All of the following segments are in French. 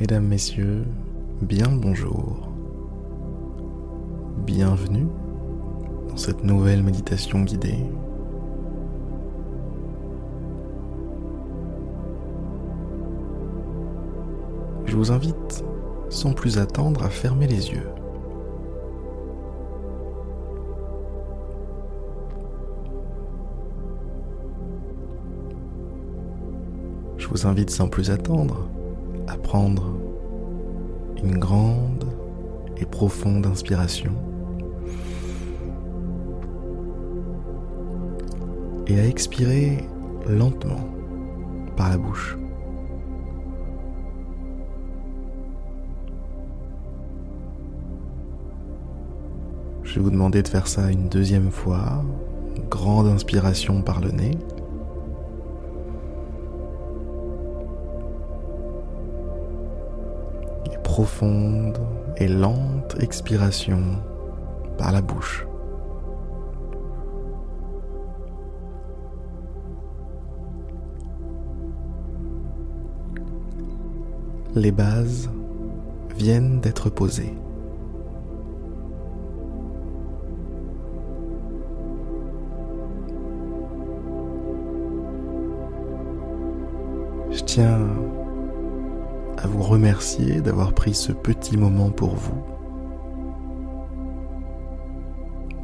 Mesdames, Messieurs, bien bonjour. Bienvenue dans cette nouvelle méditation guidée. Je vous invite sans plus attendre à fermer les yeux. Je vous invite sans plus attendre à prendre une grande et profonde inspiration et à expirer lentement par la bouche. Je vais vous demander de faire ça une deuxième fois. grande inspiration par le nez. Profonde et lente expiration par la bouche. Les bases viennent d'être posées. Je tiens à vous remercier d'avoir pris ce petit moment pour vous.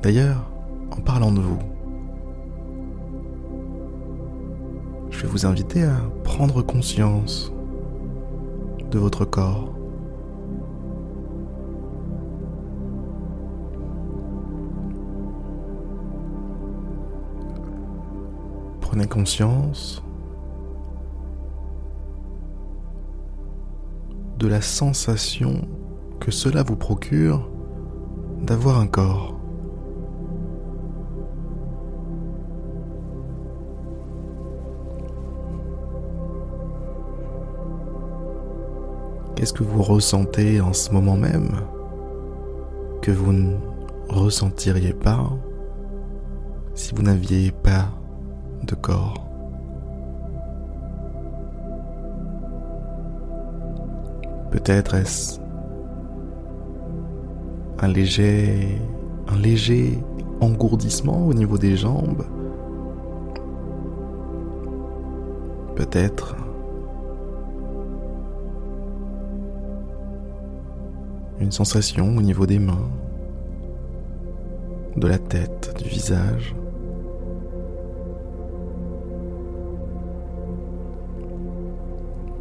D'ailleurs, en parlant de vous, je vais vous inviter à prendre conscience de votre corps. Prenez conscience de la sensation que cela vous procure d'avoir un corps. Qu'est-ce que vous ressentez en ce moment même que vous ne ressentiriez pas si vous n'aviez pas de corps? Peut-être est-ce un léger, un léger engourdissement au niveau des jambes? Peut-être une sensation au niveau des mains, de la tête, du visage.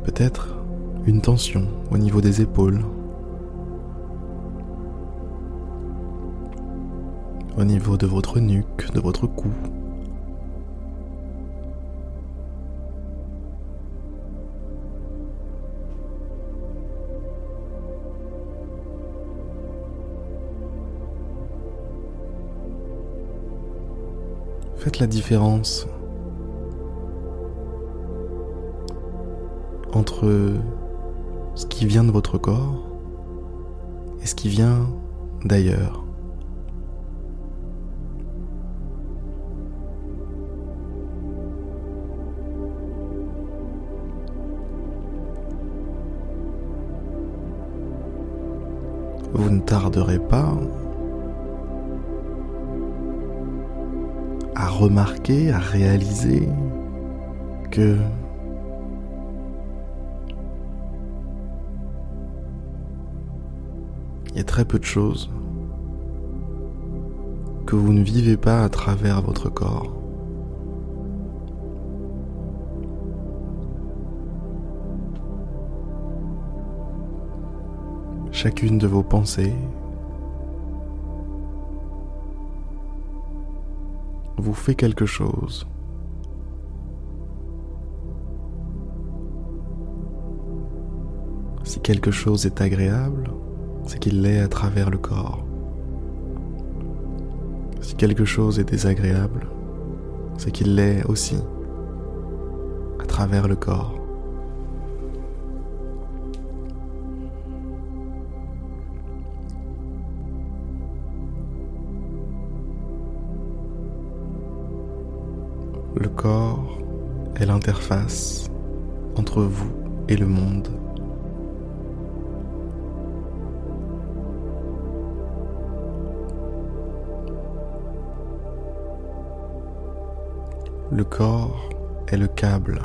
Peut-être une tension au niveau des épaules, au niveau de votre nuque, de votre cou. Faites la différence entre ce qui vient de votre corps et ce qui vient d'ailleurs. Vous ne tarderez pas à remarquer, à réaliser que il y a très peu de choses que vous ne vivez pas à travers votre corps. Chacune de vos pensées vous fait quelque chose. Si quelque chose est agréable, c'est qu'il l'est à travers le corps. Si quelque chose est désagréable, c'est qu'il l'est aussi à travers le corps. Le corps est l'interface entre vous et le monde Le corps est le câble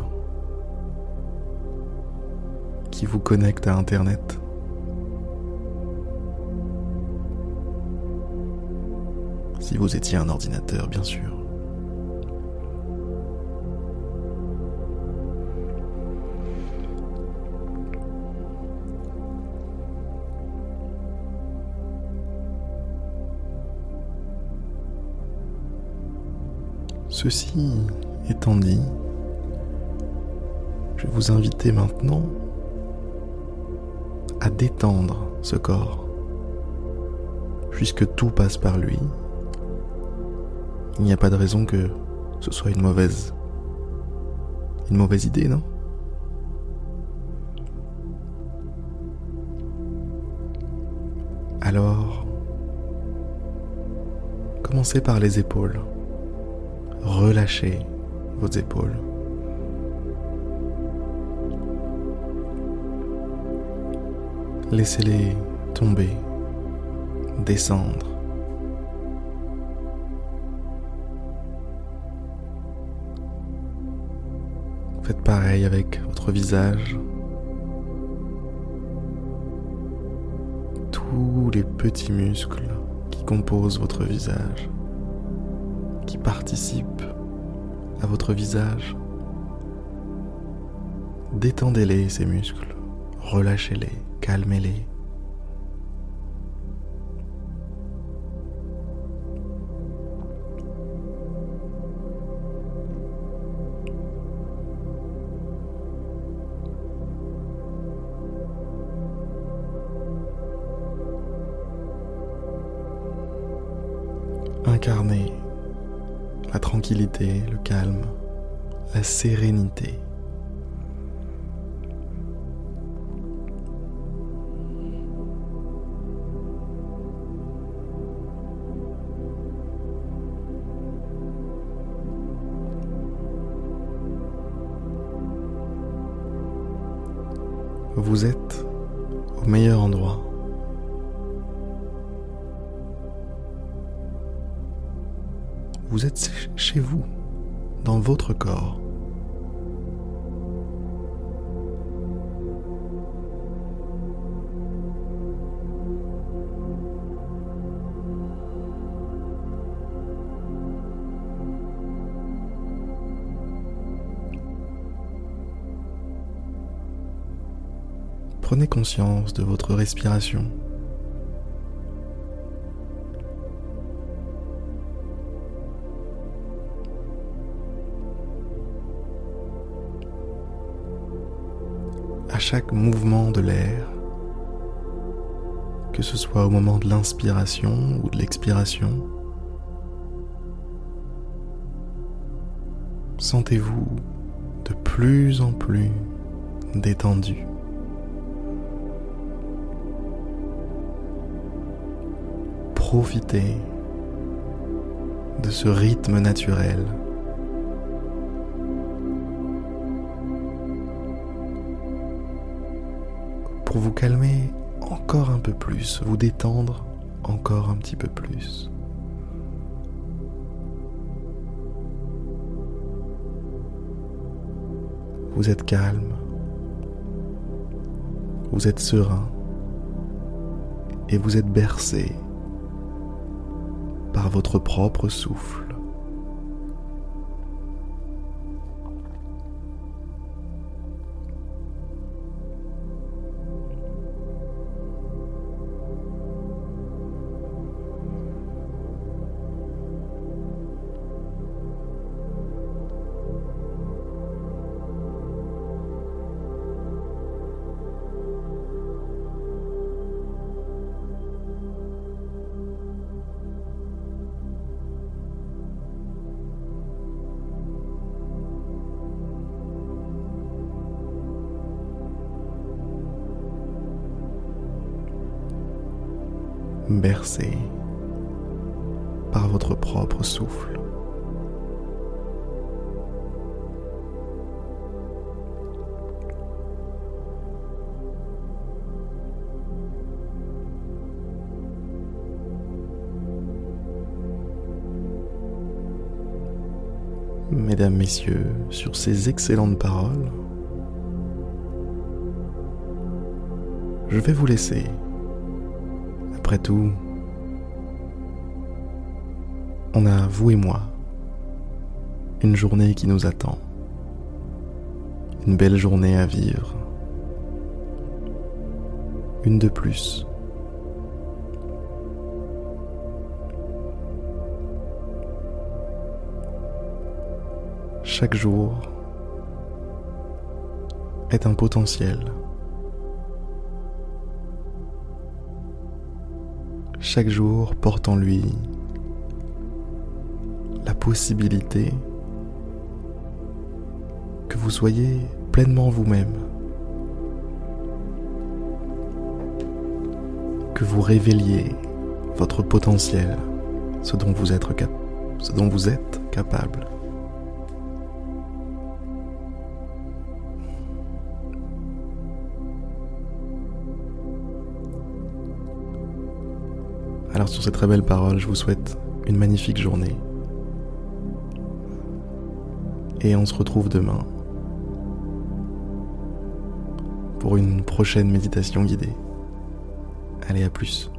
qui vous connecte à Internet. Si vous étiez un ordinateur, bien sûr. Ceci étant dit, je vais vous inviter maintenant à détendre ce corps, puisque tout passe par lui. Il n'y a pas de raison que ce soit une mauvaise une mauvaise idée, non? Alors, commencez par les épaules relâchez vos épaules. Laissez-les tomber, descendre. Faites pareil avec votre visage. Tous les petits muscles qui composent votre visage qui participent à votre visage. Détendez-les, ces muscles. Relâchez-les, calmez-les. Incarnez la tranquillité, le calme, la sérénité. Vous êtes au meilleur endroit. Vous êtes chez vous, dans votre corps. Prenez conscience de votre respiration. Chaque mouvement de l'air, que ce soit au moment de l'inspiration ou de l'expiration. Sentez-vous de plus en plus détendu. Profitez de ce rythme naturel pour vous calmer encore un peu plus, vous détendre encore un petit peu plus. Vous êtes calme, vous êtes serein et vous êtes bercé par votre propre souffle. Bercé par votre propre souffle. Mesdames, messieurs, sur ces excellentes paroles, je vais vous laisser. Après tout, on a, vous et moi, une journée qui nous attend. Une belle journée à vivre. Une de plus. Chaque jour est un potentiel. Chaque jour porte en lui la possibilité que vous soyez pleinement vous-même, que vous révéliez votre potentiel, ce dont vous êtes, capable. Alors sur ces très belles paroles, je vous souhaite une magnifique journée. Et on se retrouve demain pour une prochaine méditation guidée. Allez, à plus.